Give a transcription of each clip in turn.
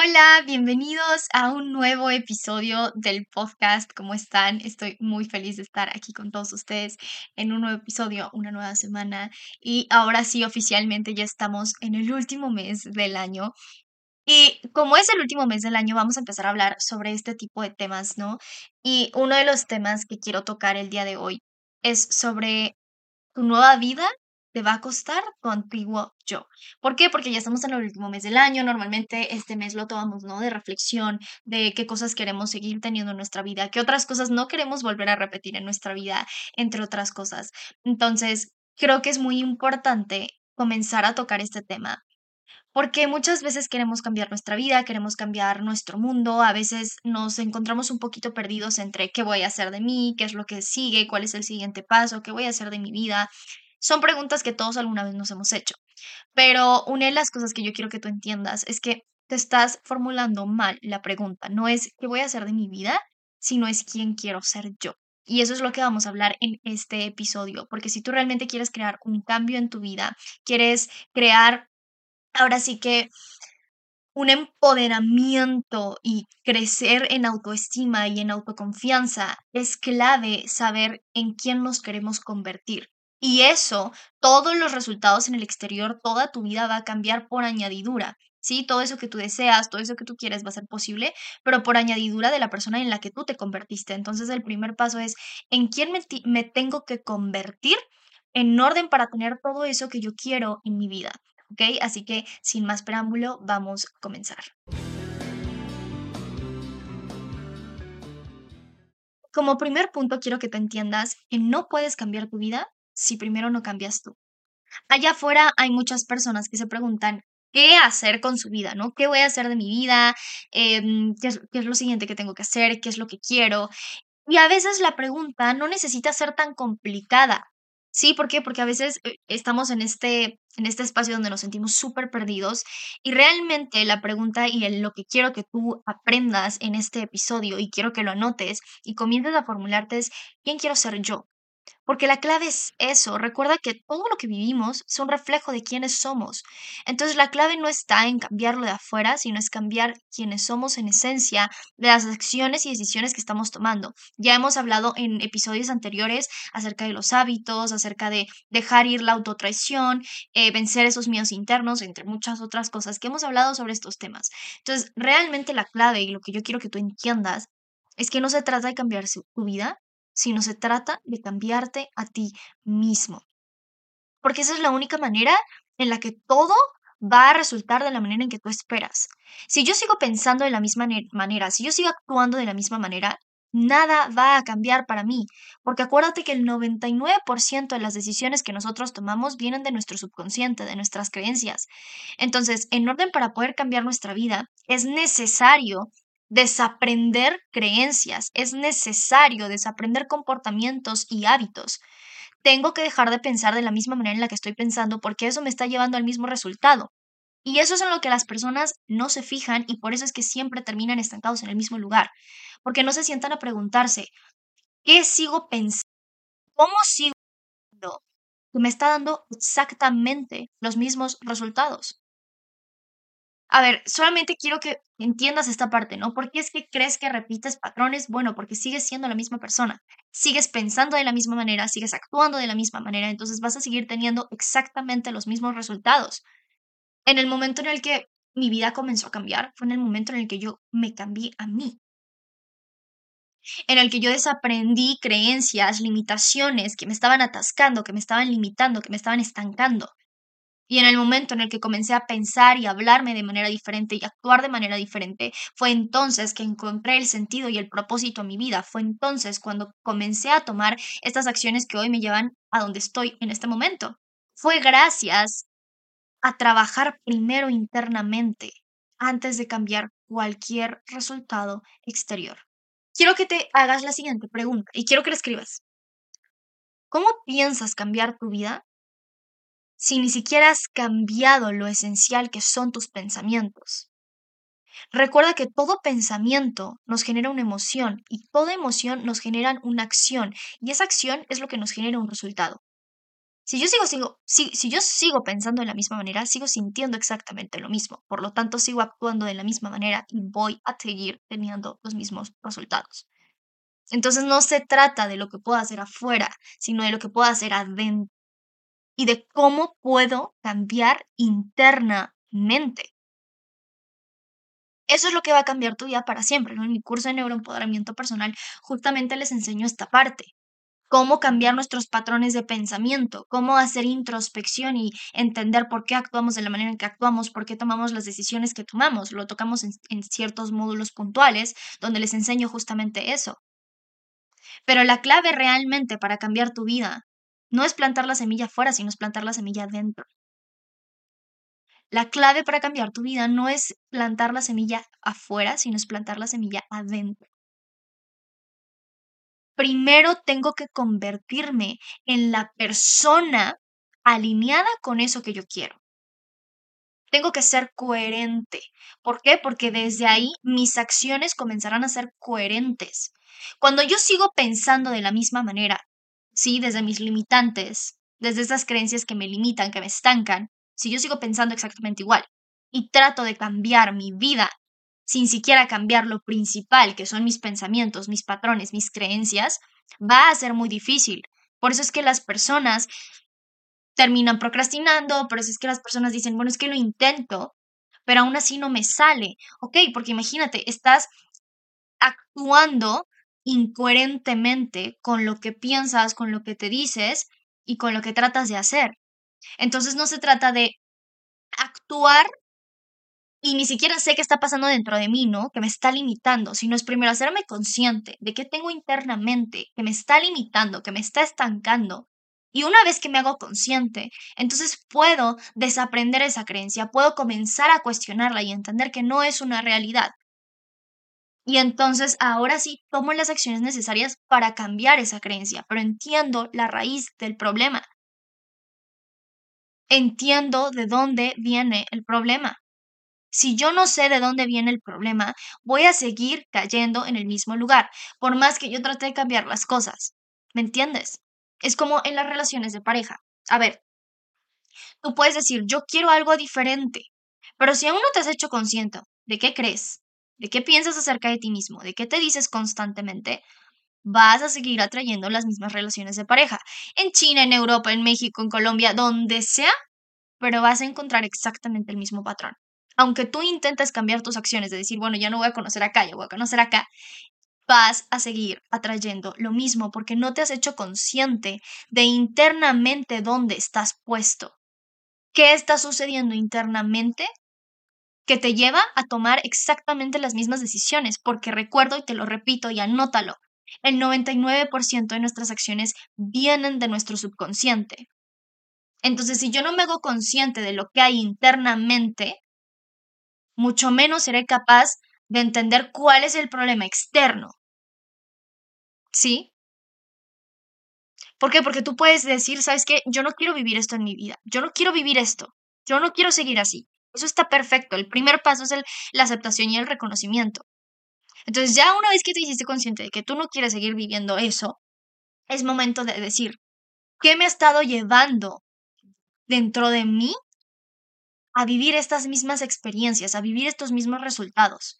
Hola, bienvenidos a un nuevo episodio del podcast. ¿Cómo están? Estoy muy feliz de estar aquí con todos ustedes en un nuevo episodio, una nueva semana. Y ahora sí, oficialmente ya estamos en el último mes del año. Y como es el último mes del año, vamos a empezar a hablar sobre este tipo de temas, ¿no? Y uno de los temas que quiero tocar el día de hoy es sobre tu nueva vida te va a costar tu antiguo yo. ¿Por qué? Porque ya estamos en el último mes del año, normalmente este mes lo tomamos, ¿no? De reflexión, de qué cosas queremos seguir teniendo en nuestra vida, qué otras cosas no queremos volver a repetir en nuestra vida, entre otras cosas. Entonces, creo que es muy importante comenzar a tocar este tema. Porque muchas veces queremos cambiar nuestra vida, queremos cambiar nuestro mundo, a veces nos encontramos un poquito perdidos entre qué voy a hacer de mí, qué es lo que sigue, cuál es el siguiente paso, qué voy a hacer de mi vida. Son preguntas que todos alguna vez nos hemos hecho, pero una de las cosas que yo quiero que tú entiendas es que te estás formulando mal la pregunta. No es qué voy a hacer de mi vida, sino es quién quiero ser yo. Y eso es lo que vamos a hablar en este episodio, porque si tú realmente quieres crear un cambio en tu vida, quieres crear, ahora sí que un empoderamiento y crecer en autoestima y en autoconfianza, es clave saber en quién nos queremos convertir. Y eso, todos los resultados en el exterior, toda tu vida va a cambiar por añadidura. ¿sí? Todo eso que tú deseas, todo eso que tú quieres va a ser posible, pero por añadidura de la persona en la que tú te convertiste. Entonces, el primer paso es en quién me, tengo que convertir en orden para tener todo eso que yo quiero en mi vida. ¿Ok? Así que, sin más preámbulo, vamos a comenzar. Como primer punto, quiero que te entiendas que no puedes cambiar tu vida si primero no cambias tú. Allá afuera hay muchas personas que se preguntan qué hacer con su vida, ¿no? ¿Qué voy a hacer de mi vida? Em, ¿qué, es, ¿Qué es lo siguiente que tengo que hacer? ¿Qué es lo que quiero? Y a veces la pregunta no necesita ser tan complicada. ¿Sí? ¿Por qué? Porque a veces eh, estamos en este, en este espacio donde nos sentimos súper perdidos y realmente la pregunta y lo que quiero que tú aprendas en este episodio y quiero que lo anotes y comiences a formularte es, ¿quién quiero ser yo? Porque la clave es eso. Recuerda que todo lo que vivimos es un reflejo de quiénes somos. Entonces la clave no está en cambiarlo de afuera, sino es cambiar quiénes somos en esencia de las acciones y decisiones que estamos tomando. Ya hemos hablado en episodios anteriores acerca de los hábitos, acerca de dejar ir la autotraición, eh, vencer esos miedos internos, entre muchas otras cosas que hemos hablado sobre estos temas. Entonces, realmente la clave y lo que yo quiero que tú entiendas es que no se trata de cambiar tu vida, sino se trata de cambiarte a ti mismo. Porque esa es la única manera en la que todo va a resultar de la manera en que tú esperas. Si yo sigo pensando de la misma manera, si yo sigo actuando de la misma manera, nada va a cambiar para mí, porque acuérdate que el 99% de las decisiones que nosotros tomamos vienen de nuestro subconsciente, de nuestras creencias. Entonces, en orden para poder cambiar nuestra vida, es necesario desaprender creencias, es necesario desaprender comportamientos y hábitos. Tengo que dejar de pensar de la misma manera en la que estoy pensando porque eso me está llevando al mismo resultado. Y eso es en lo que las personas no se fijan y por eso es que siempre terminan estancados en el mismo lugar, porque no se sientan a preguntarse, ¿qué sigo pensando? ¿Cómo sigo pensando? Que me está dando exactamente los mismos resultados. A ver, solamente quiero que entiendas esta parte, ¿no? ¿Por qué es que crees que repites patrones? Bueno, porque sigues siendo la misma persona, sigues pensando de la misma manera, sigues actuando de la misma manera, entonces vas a seguir teniendo exactamente los mismos resultados. En el momento en el que mi vida comenzó a cambiar, fue en el momento en el que yo me cambié a mí. En el que yo desaprendí creencias, limitaciones que me estaban atascando, que me estaban limitando, que me estaban estancando. Y en el momento en el que comencé a pensar y hablarme de manera diferente y actuar de manera diferente, fue entonces que encontré el sentido y el propósito a mi vida. Fue entonces cuando comencé a tomar estas acciones que hoy me llevan a donde estoy en este momento. Fue gracias a trabajar primero internamente antes de cambiar cualquier resultado exterior. Quiero que te hagas la siguiente pregunta y quiero que la escribas. ¿Cómo piensas cambiar tu vida si ni siquiera has cambiado lo esencial que son tus pensamientos. Recuerda que todo pensamiento nos genera una emoción y toda emoción nos genera una acción y esa acción es lo que nos genera un resultado. Si yo sigo, sigo, si, si yo sigo pensando de la misma manera, sigo sintiendo exactamente lo mismo. Por lo tanto, sigo actuando de la misma manera y voy a seguir teniendo los mismos resultados. Entonces no se trata de lo que puedo hacer afuera, sino de lo que puedo hacer adentro y de cómo puedo cambiar internamente. Eso es lo que va a cambiar tu vida para siempre. En mi curso de neuroempoderamiento personal justamente les enseño esta parte. Cómo cambiar nuestros patrones de pensamiento, cómo hacer introspección y entender por qué actuamos de la manera en que actuamos, por qué tomamos las decisiones que tomamos. Lo tocamos en, en ciertos módulos puntuales donde les enseño justamente eso. Pero la clave realmente para cambiar tu vida no es plantar la semilla afuera, sino es plantar la semilla adentro. La clave para cambiar tu vida no es plantar la semilla afuera, sino es plantar la semilla adentro. Primero tengo que convertirme en la persona alineada con eso que yo quiero. Tengo que ser coherente. ¿Por qué? Porque desde ahí mis acciones comenzarán a ser coherentes. Cuando yo sigo pensando de la misma manera, sí, desde mis limitantes, desde esas creencias que me limitan, que me estancan, si yo sigo pensando exactamente igual y trato de cambiar mi vida sin siquiera cambiar lo principal, que son mis pensamientos, mis patrones, mis creencias, va a ser muy difícil. Por eso es que las personas terminan procrastinando, por eso es que las personas dicen, bueno, es que lo intento, pero aún así no me sale. Ok, porque imagínate, estás actuando incoherentemente con lo que piensas, con lo que te dices y con lo que tratas de hacer. Entonces no se trata de actuar y ni siquiera sé qué está pasando dentro de mí, ¿no? Que me está limitando, sino es primero hacerme consciente de qué tengo internamente que me está limitando, que me está estancando. Y una vez que me hago consciente, entonces puedo desaprender esa creencia, puedo comenzar a cuestionarla y entender que no es una realidad. Y entonces ahora sí tomo las acciones necesarias para cambiar esa creencia, pero entiendo la raíz del problema entiendo de dónde viene el problema. Si yo no sé de dónde viene el problema, voy a seguir cayendo en el mismo lugar, por más que yo trate de cambiar las cosas. ¿Me entiendes? Es como en las relaciones de pareja. A ver, tú puedes decir, yo quiero algo diferente, pero si aún no te has hecho consciente de qué crees, de qué piensas acerca de ti mismo, de qué te dices constantemente, vas a seguir atrayendo las mismas relaciones de pareja. En China, en Europa, en México, en Colombia, donde sea, pero vas a encontrar exactamente el mismo patrón. Aunque tú intentes cambiar tus acciones, de decir, bueno, ya no voy a conocer acá, ya voy a conocer acá, vas a seguir atrayendo lo mismo porque no te has hecho consciente de internamente dónde estás puesto. ¿Qué está sucediendo internamente que te lleva a tomar exactamente las mismas decisiones? Porque recuerdo y te lo repito y anótalo, el 99% de nuestras acciones vienen de nuestro subconsciente. Entonces, si yo no me hago consciente de lo que hay internamente, mucho menos seré capaz de entender cuál es el problema externo. ¿Sí? ¿Por qué? Porque tú puedes decir, ¿sabes qué? Yo no quiero vivir esto en mi vida. Yo no quiero vivir esto. Yo no quiero seguir así. Eso está perfecto. El primer paso es la aceptación y el reconocimiento. Entonces ya una vez que te hiciste consciente de que tú no quieres seguir viviendo eso, es momento de decir, ¿qué me ha estado llevando dentro de mí a vivir estas mismas experiencias, a vivir estos mismos resultados?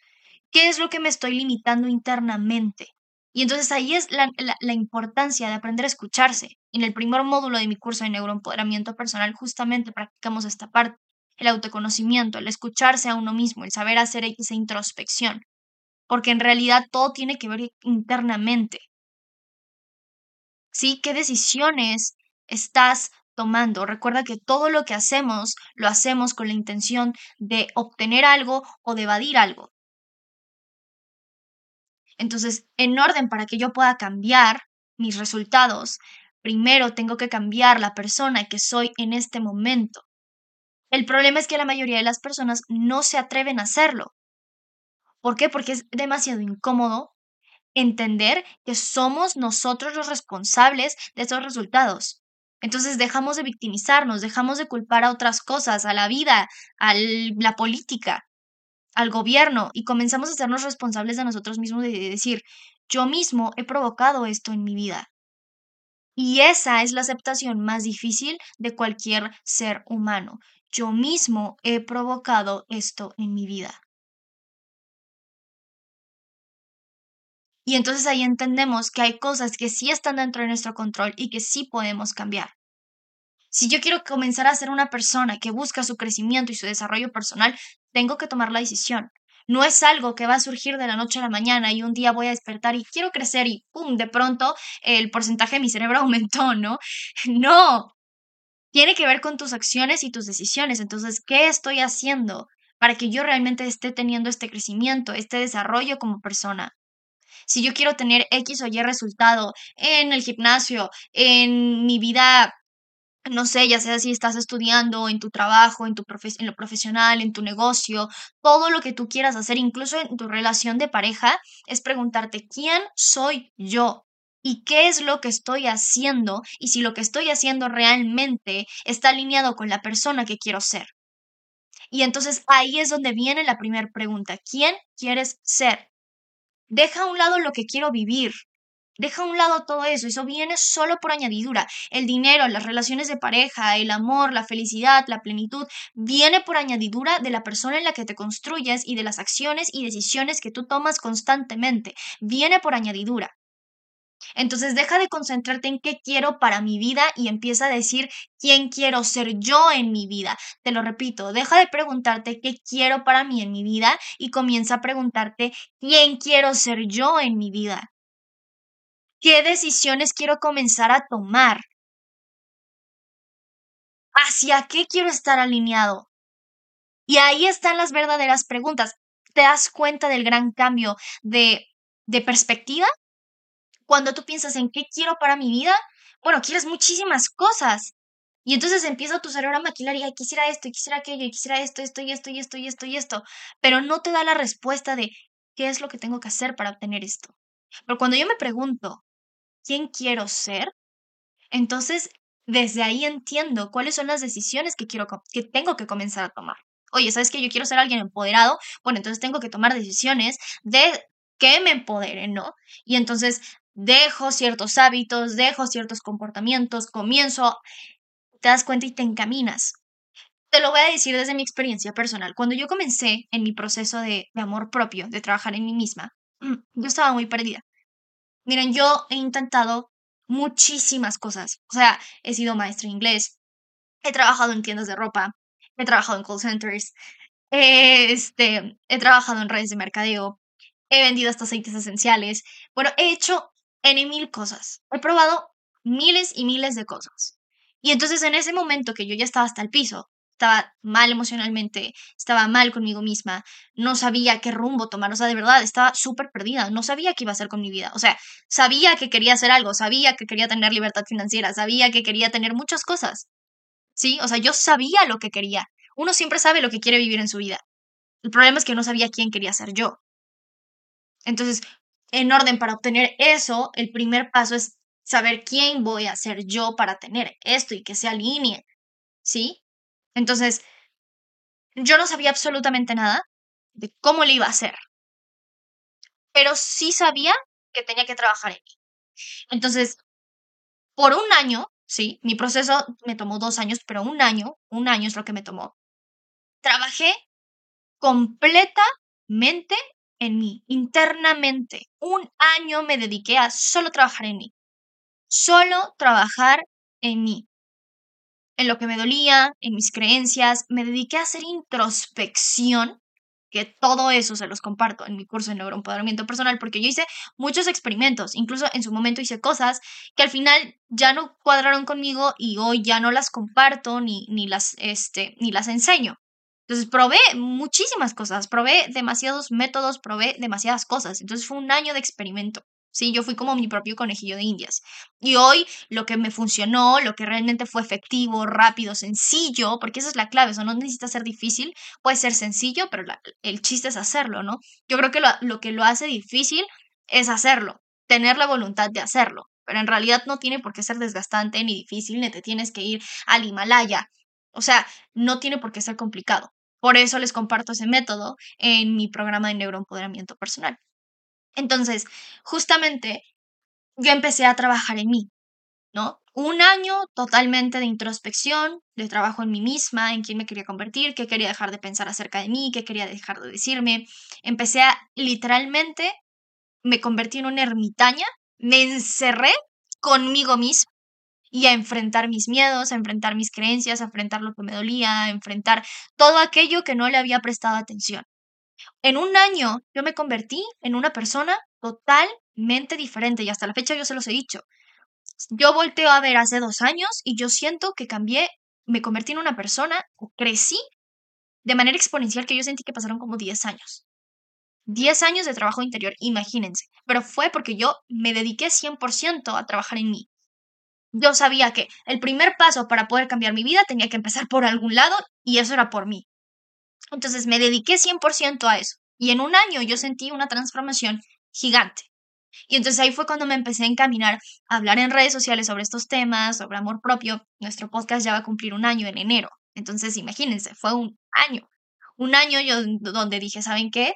¿Qué es lo que me estoy limitando internamente? Y entonces ahí es la, la, importancia de aprender a escucharse. En el primer módulo de mi curso de neuroempoderamiento personal justamente practicamos esta parte, el autoconocimiento, el escucharse a uno mismo, el saber hacer esa introspección porque en realidad todo tiene que ver internamente. ¿Sí? ¿Qué decisiones estás tomando? Recuerda que todo lo que hacemos lo hacemos con la intención de obtener algo o de evadir algo. Entonces, en orden para que yo pueda cambiar mis resultados, primero tengo que cambiar la persona que soy en este momento. El problema es que la mayoría de las personas no se atreven a hacerlo. ¿Por qué? Porque es demasiado incómodo entender que somos nosotros los responsables de esos resultados. Entonces dejamos de victimizarnos, dejamos de culpar a otras cosas, a la vida, a la política, al gobierno, y comenzamos a hacernos responsables de nosotros mismos de decir, yo mismo he provocado esto en mi vida. Y esa es la aceptación más difícil de cualquier ser humano. Yo mismo he provocado esto en mi vida. Y entonces ahí entendemos que hay cosas que sí están dentro de nuestro control y que sí podemos cambiar. Si yo quiero comenzar a ser una persona que busca su crecimiento y su desarrollo personal, tengo que tomar la decisión. No es algo que va a surgir de la noche a la mañana y un día voy a despertar y quiero crecer y ¡pum! De pronto el porcentaje de mi cerebro aumentó, ¿no? No. Tiene que ver con tus acciones y tus decisiones. Entonces, ¿qué estoy haciendo para que yo realmente esté teniendo este crecimiento, este desarrollo como persona? si yo quiero tener X o Y resultado en el gimnasio, en mi vida no sé, ya sea si estás estudiando, en tu trabajo, en, tu en lo profesional, en tu negocio, todo lo que tú quieras hacer, incluso en tu relación de pareja, es preguntarte, ¿quién soy yo? ¿Y qué es lo que estoy haciendo? Y si lo que estoy haciendo realmente está alineado con la persona que quiero ser. Y entonces ahí es donde viene la primera pregunta, ¿quién quieres ser? Deja a un lado lo que quiero vivir. Deja a un lado todo eso. Eso viene solo por añadidura. El dinero, las relaciones de pareja, el amor, la felicidad, la plenitud, viene por añadidura de la persona en la que te construyes y de las acciones y decisiones que tú tomas constantemente. Viene por añadidura. Entonces deja de concentrarte en qué quiero para mi vida y empieza a decir quién quiero ser yo en mi vida. Te lo repito, deja de preguntarte qué quiero para mí en mi vida y comienza a preguntarte quién quiero ser yo en mi vida. ¿Qué decisiones quiero comenzar a tomar? ¿Hacia qué quiero estar alineado? Y ahí están las verdaderas preguntas. ¿Te das cuenta del gran cambio de, de perspectiva? Cuando tú piensas en qué quiero para mi vida, bueno, quieres muchísimas cosas. Y entonces empieza tu cerebro a maquilar y quisiera esto, y quisiera aquello, y quisiera esto, esto, y esto, y esto, y esto, y esto. Pero no te da la respuesta de qué es lo que tengo que hacer para obtener esto. Pero cuando yo me pregunto, ¿quién quiero ser? Entonces, desde ahí entiendo cuáles son las decisiones que quiero que tengo que comenzar a tomar. Oye, ¿sabes que yo quiero ser alguien empoderado? Bueno, entonces tengo que tomar decisiones de que me empoderen, ¿no? Y entonces dejo ciertos hábitos, dejo ciertos comportamientos, comienzo, te das cuenta y te encaminas. Te lo voy a decir desde mi experiencia personal. Cuando yo comencé en mi proceso de, amor propio, de trabajar en mí misma, yo estaba muy perdida. Miren, yo he intentado muchísimas cosas. O sea, he sido maestra de inglés, he trabajado en tiendas de ropa, he trabajado en call centers, este, he trabajado en redes de mercadeo, he vendido hasta aceites esenciales. Bueno, he hecho en mil cosas. He probado miles y miles de cosas. Y entonces en ese momento que yo ya estaba hasta el piso, estaba mal emocionalmente, estaba mal conmigo misma, no sabía qué rumbo tomar, o sea, de verdad, estaba súper perdida, no sabía qué iba a hacer con mi vida, o sea, sabía que quería hacer algo, sabía que quería tener libertad financiera, sabía que quería tener muchas cosas, ¿sí? O sea, yo sabía lo que quería, uno siempre sabe lo que quiere vivir en su vida, el problema es que no sabía quién quería ser yo. Entonces, en orden para obtener eso, el primer paso es saber quién voy a ser yo para tener esto y que se alinee, ¿sí? Entonces, yo no sabía absolutamente nada de cómo le iba a hacer, pero sí sabía que tenía que trabajar en mí. Entonces, por un año, sí, mi proceso me tomó dos años, pero un año, un año es lo que me tomó. Trabajé completamente en mí, internamente. Un año me dediqué a solo trabajar en mí. Solo trabajar en mí. En lo que me dolía, en mis creencias. Me dediqué a hacer introspección, que todo eso se los comparto en mi curso de neuroempoderamiento personal, porque yo hice muchos experimentos. Incluso en su momento hice cosas que al final ya no cuadraron conmigo y hoy ya no las comparto ni, ni, las, este, ni las enseño. Entonces probé muchísimas cosas, probé demasiados métodos, probé demasiadas cosas. Entonces fue un año de experimento. Sí, yo fui como mi propio conejillo de indias. Y hoy lo que me funcionó, lo que realmente fue efectivo, rápido, sencillo, porque esa es la clave, eso no necesita ser difícil, puede ser sencillo, pero el chiste es hacerlo, ¿no? Yo creo que lo, lo que lo hace difícil es hacerlo, tener la voluntad de hacerlo, pero en realidad no tiene por qué ser desgastante ni difícil, ni te tienes que ir al Himalaya. O sea, no tiene por qué ser complicado. Por eso les comparto ese método en mi programa de neuroempoderamiento personal. Entonces, justamente yo empecé a trabajar en mí, ¿no? Un año totalmente de introspección, de trabajo en mí misma, en quién me quería convertir, qué quería dejar de pensar acerca de mí, qué quería dejar de decirme. Empecé a literalmente, me convertí en una ermitaña, me encerré conmigo misma y a enfrentar mis miedos, a enfrentar mis creencias, a enfrentar lo que me dolía, a enfrentar todo aquello que no le había prestado atención. En un año yo me convertí en una persona totalmente diferente y hasta la fecha yo se los he dicho. Yo volteo a ver hace dos años y yo siento que cambié, me convertí en una persona, crecí de manera exponencial que yo sentí que pasaron como 10 años. 10 años de trabajo interior, imagínense. Pero fue porque yo me dediqué 100% a trabajar en mí. Yo sabía que el primer paso para poder cambiar mi vida tenía que empezar por algún lado y eso era por mí. Entonces me dediqué 100% a eso. Y en un año yo sentí una transformación gigante. Y entonces ahí fue cuando me empecé a encaminar a hablar en redes sociales sobre estos temas, sobre amor propio. Nuestro podcast ya va a cumplir un año en enero. Entonces imagínense, fue un año. Un año yo donde dije, ¿saben qué?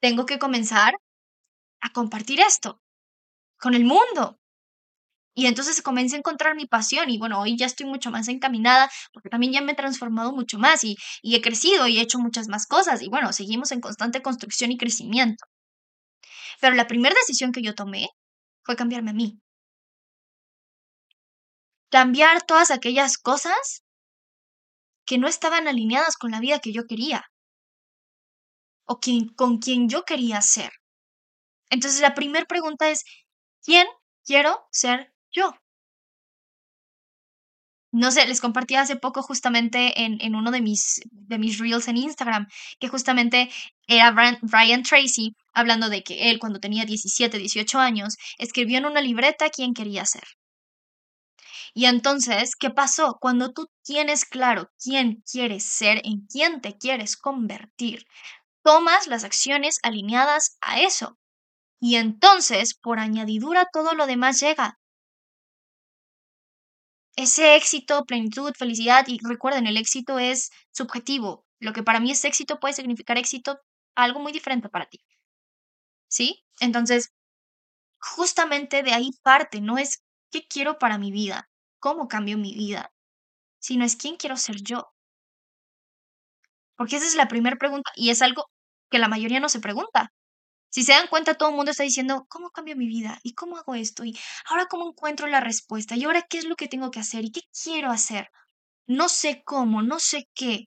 Tengo que comenzar a compartir esto con el mundo. Y entonces comencé a encontrar mi pasión y bueno, hoy ya estoy mucho más encaminada porque también ya me he transformado mucho más y, y he crecido y he hecho muchas más cosas y bueno, seguimos en constante construcción y crecimiento. Pero la primera decisión que yo tomé fue cambiarme a mí. Cambiar todas aquellas cosas que no estaban alineadas con la vida que yo quería o con quien yo quería ser. Entonces la primera pregunta es, ¿quién quiero ser yo. No sé, les compartí hace poco justamente en, en uno de mis, de mis reels en Instagram, que justamente era Brian Tracy hablando de que él cuando tenía 17, 18 años, escribió en una libreta quién quería ser. Y entonces, ¿qué pasó? Cuando tú tienes claro quién quieres ser, en quién te quieres convertir, tomas las acciones alineadas a eso. Y entonces, por añadidura, todo lo demás llega ese éxito, plenitud, felicidad, y recuerden, el éxito es subjetivo. Lo que para mí es éxito puede significar éxito algo muy diferente para ti. ¿Sí? Entonces, justamente de ahí parte, no es qué quiero para mi vida, cómo cambio mi vida, sino es quién quiero ser yo. Porque esa es la primera pregunta y es algo que la mayoría no se pregunta. Si se dan cuenta, todo el mundo está diciendo, ¿cómo cambio mi vida? ¿Y cómo hago esto? ¿Y ahora cómo encuentro la respuesta? ¿Y ahora qué es lo que tengo que hacer? ¿Y qué quiero hacer? No sé cómo, no sé qué.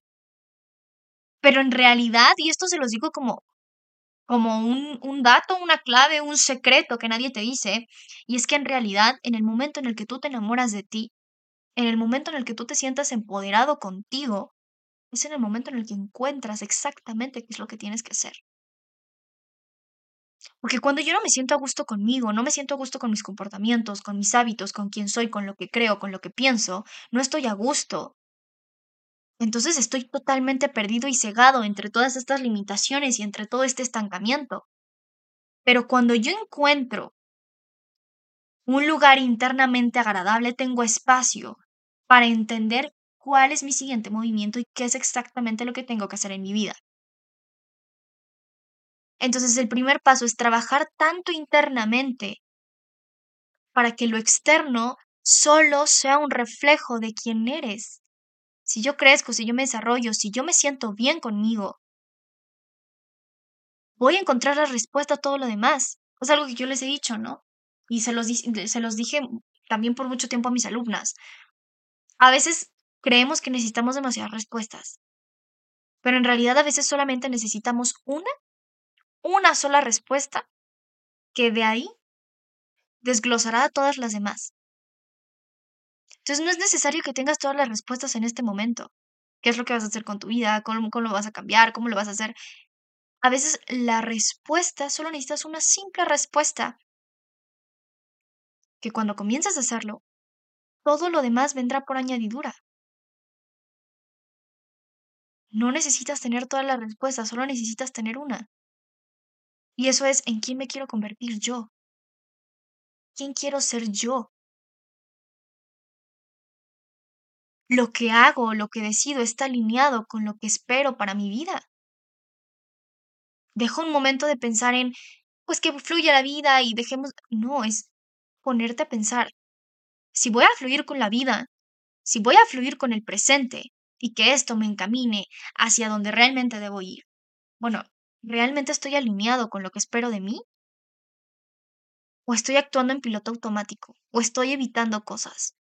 Pero en realidad, y esto se los digo como, como un, un dato, una clave, un secreto que nadie te dice, y es que en realidad, en el momento en el que tú te enamoras de ti, en el momento en el que tú te sientas empoderado contigo, es en el momento en el que encuentras exactamente qué es lo que tienes que hacer. Porque cuando yo no me siento a gusto conmigo, no me siento a gusto con mis comportamientos, con mis hábitos, con quién soy, con lo que creo, con lo que pienso, no estoy a gusto. Entonces estoy totalmente perdido y cegado entre todas estas limitaciones y entre todo este estancamiento. Pero cuando yo encuentro un lugar internamente agradable, tengo espacio para entender cuál es mi siguiente movimiento y qué es exactamente lo que tengo que hacer en mi vida. Entonces el primer paso es trabajar tanto internamente para que lo externo solo sea un reflejo de quién eres. Si yo crezco, si yo me desarrollo, si yo me siento bien conmigo, voy a encontrar la respuesta a todo lo demás. Es algo que yo les he dicho, ¿no? Y se los, se los dije también por mucho tiempo a mis alumnas. A veces creemos que necesitamos demasiadas respuestas, pero en realidad a veces solamente necesitamos una una sola respuesta que de ahí desglosará todas las demás. Entonces no es necesario que tengas todas las respuestas en este momento. ¿Qué es lo que vas a hacer con tu vida? ¿Cómo, cómo lo vas a cambiar? ¿Cómo lo vas a hacer? A veces la respuesta, solo necesitas una simple respuesta. Que cuando comienzas a hacerlo, todo lo demás vendrá por añadidura. No necesitas tener todas las respuestas, solo necesitas tener una. Y eso es en quién me quiero convertir yo. ¿Quién quiero ser yo? Lo que hago, lo que decido está alineado con lo que espero para mi vida. Dejo un momento de pensar en, pues que fluya la vida y dejemos... No, es ponerte a pensar, si voy a fluir con la vida, si voy a fluir con el presente y que esto me encamine hacia donde realmente debo ir, bueno, ¿realmente estoy alineado con lo que espero de mí? ¿O estoy actuando en piloto automático? ¿O estoy evitando cosas?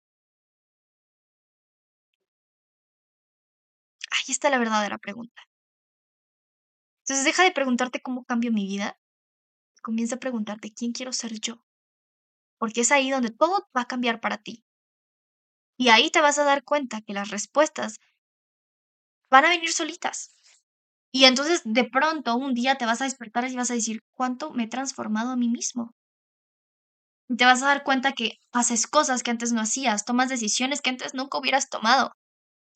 Ahí está la verdadera pregunta. Entonces deja de preguntarte cómo cambio mi vida. Comienza a preguntarte quién quiero ser yo. Porque es ahí donde todo va a cambiar para ti. Y ahí te vas a dar cuenta que las respuestas van a venir solitas. Y entonces de pronto un día te vas a despertar y vas a decir, ¿cuánto me he transformado a mí mismo? Te vas a dar cuenta que haces cosas que antes no hacías, tomas decisiones que antes nunca hubieras tomado.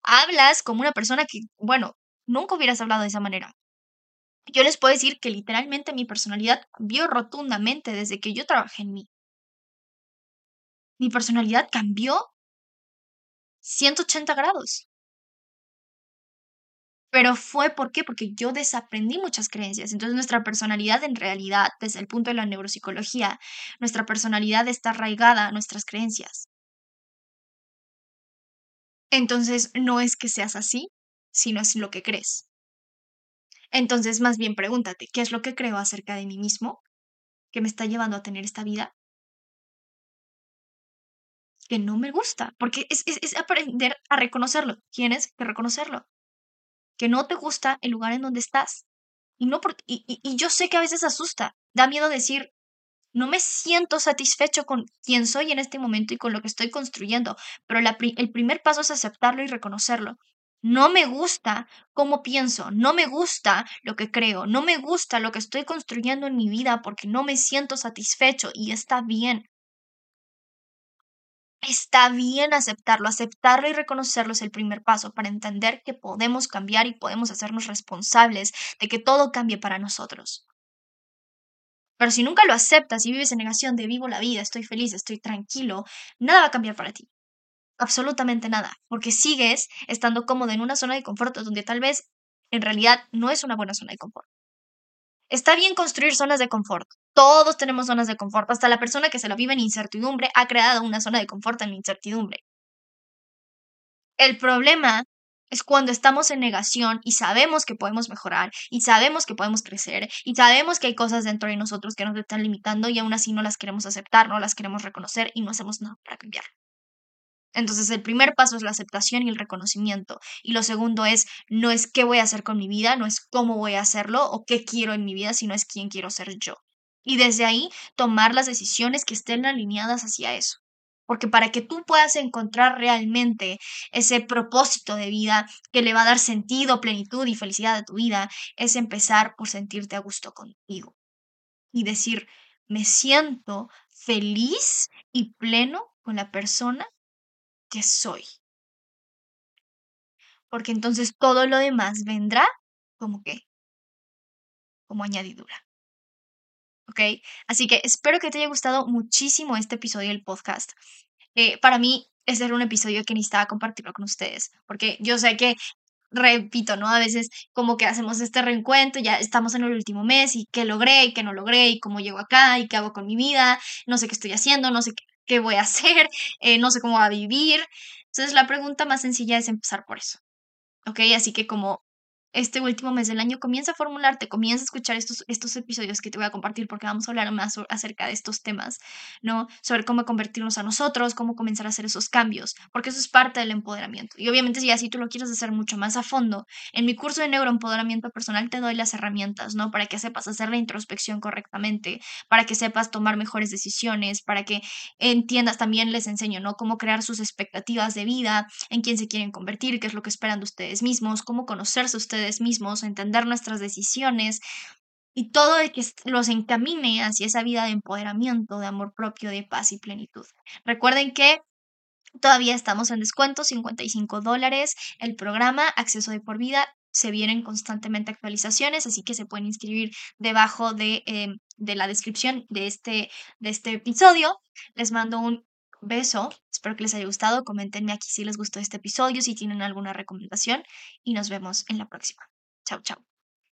Hablas como una persona que, bueno, nunca hubieras hablado de esa manera. Yo les puedo decir que literalmente mi personalidad cambió rotundamente desde que yo trabajé en mí. Mi personalidad cambió 180 grados. Pero fue. Porque yo desaprendí muchas creencias. Entonces nuestra personalidad en realidad, desde el punto de la neuropsicología, nuestra personalidad está arraigada a nuestras creencias. Entonces no es que seas así, sino es lo que crees. Entonces más bien pregúntate, ¿qué es lo que creo acerca de mí mismo que me está llevando a tener esta vida? Que no me gusta, porque es, es aprender a reconocerlo. Tienes que reconocerlo que no te gusta el lugar en donde estás. Y, no y, y, yo sé que a veces asusta, da miedo decir, no me siento satisfecho con quien soy en este momento y con lo que estoy construyendo, pero el primer paso es aceptarlo y reconocerlo. No me gusta cómo pienso, no me gusta lo que creo, no me gusta lo que estoy construyendo en mi vida porque no me siento satisfecho y está bien. Está bien aceptarlo, aceptarlo y reconocerlo es el primer paso para entender que podemos cambiar y podemos hacernos responsables de que todo cambie para nosotros. Pero si nunca lo aceptas y vives en negación de vivo la vida, estoy feliz, estoy tranquilo, nada va a cambiar para ti. Absolutamente nada, porque sigues estando cómodo en una zona de confort donde tal vez en realidad no es una buena zona de confort. Está bien construir zonas de confort. Todos tenemos zonas de confort. Hasta la persona que se la vive en incertidumbre ha creado una zona de confort en incertidumbre. El problema es cuando estamos en negación y sabemos que podemos mejorar y sabemos que podemos crecer y sabemos que hay cosas dentro de nosotros que nos están limitando y aún así no las queremos aceptar, no las queremos reconocer y no hacemos nada para cambiar. Entonces el primer paso es la aceptación y el reconocimiento. Y lo segundo es, no es qué voy a hacer con mi vida, no es cómo voy a hacerlo o qué quiero en mi vida, sino es quién quiero ser yo. Y desde ahí tomar las decisiones que estén alineadas hacia eso. Porque para que tú puedas encontrar realmente ese propósito de vida que le va a dar sentido, plenitud y felicidad a tu vida, es empezar por sentirte a gusto contigo. Y decir, me siento feliz y pleno con la persona que soy. Porque entonces todo lo demás vendrá como que, como añadidura. ¿Ok? Así que espero que te haya gustado muchísimo este episodio del podcast. Eh, para mí, este era un episodio que necesitaba compartirlo con ustedes, porque yo sé que repito, ¿no? A veces como que hacemos este reencuentro, ya estamos en el último mes y qué logré y qué no logré y cómo llego acá y qué hago con mi vida, no sé qué estoy haciendo, no sé qué, qué voy a hacer, eh, no sé cómo va a vivir. Entonces la pregunta más sencilla es empezar por eso. ¿Ok? Así que como este último mes del año comienza a formularte, comienza a escuchar estos, estos episodios que te voy a compartir porque vamos a hablar más acerca de estos temas, ¿no? Sobre cómo convertirnos a nosotros, cómo comenzar a hacer esos cambios, porque eso es parte del empoderamiento. Y obviamente si así tú lo quieres hacer mucho más a fondo, en mi curso de neuroempoderamiento personal te doy las herramientas, ¿no? Para que sepas hacer la introspección correctamente, para que sepas tomar mejores decisiones, para que entiendas, también les enseño, ¿no? Cómo crear sus expectativas de vida, en quién se quieren convertir, qué es lo que esperan de ustedes mismos, cómo conocerse ustedes mismos, entender nuestras decisiones y todo el que los encamine hacia esa vida de empoderamiento, de amor propio, de paz y plenitud. Recuerden que Todavía estamos en descuento, 55 dólares el programa, acceso de por vida. Se vienen constantemente actualizaciones, así que se pueden inscribir debajo de, em, de la descripción de este, de este episodio. Les mando un beso. Espero que les haya gustado. Coméntenme aquí si les gustó este episodio, si tienen alguna recomendación y nos vemos en la próxima. Chao, chao.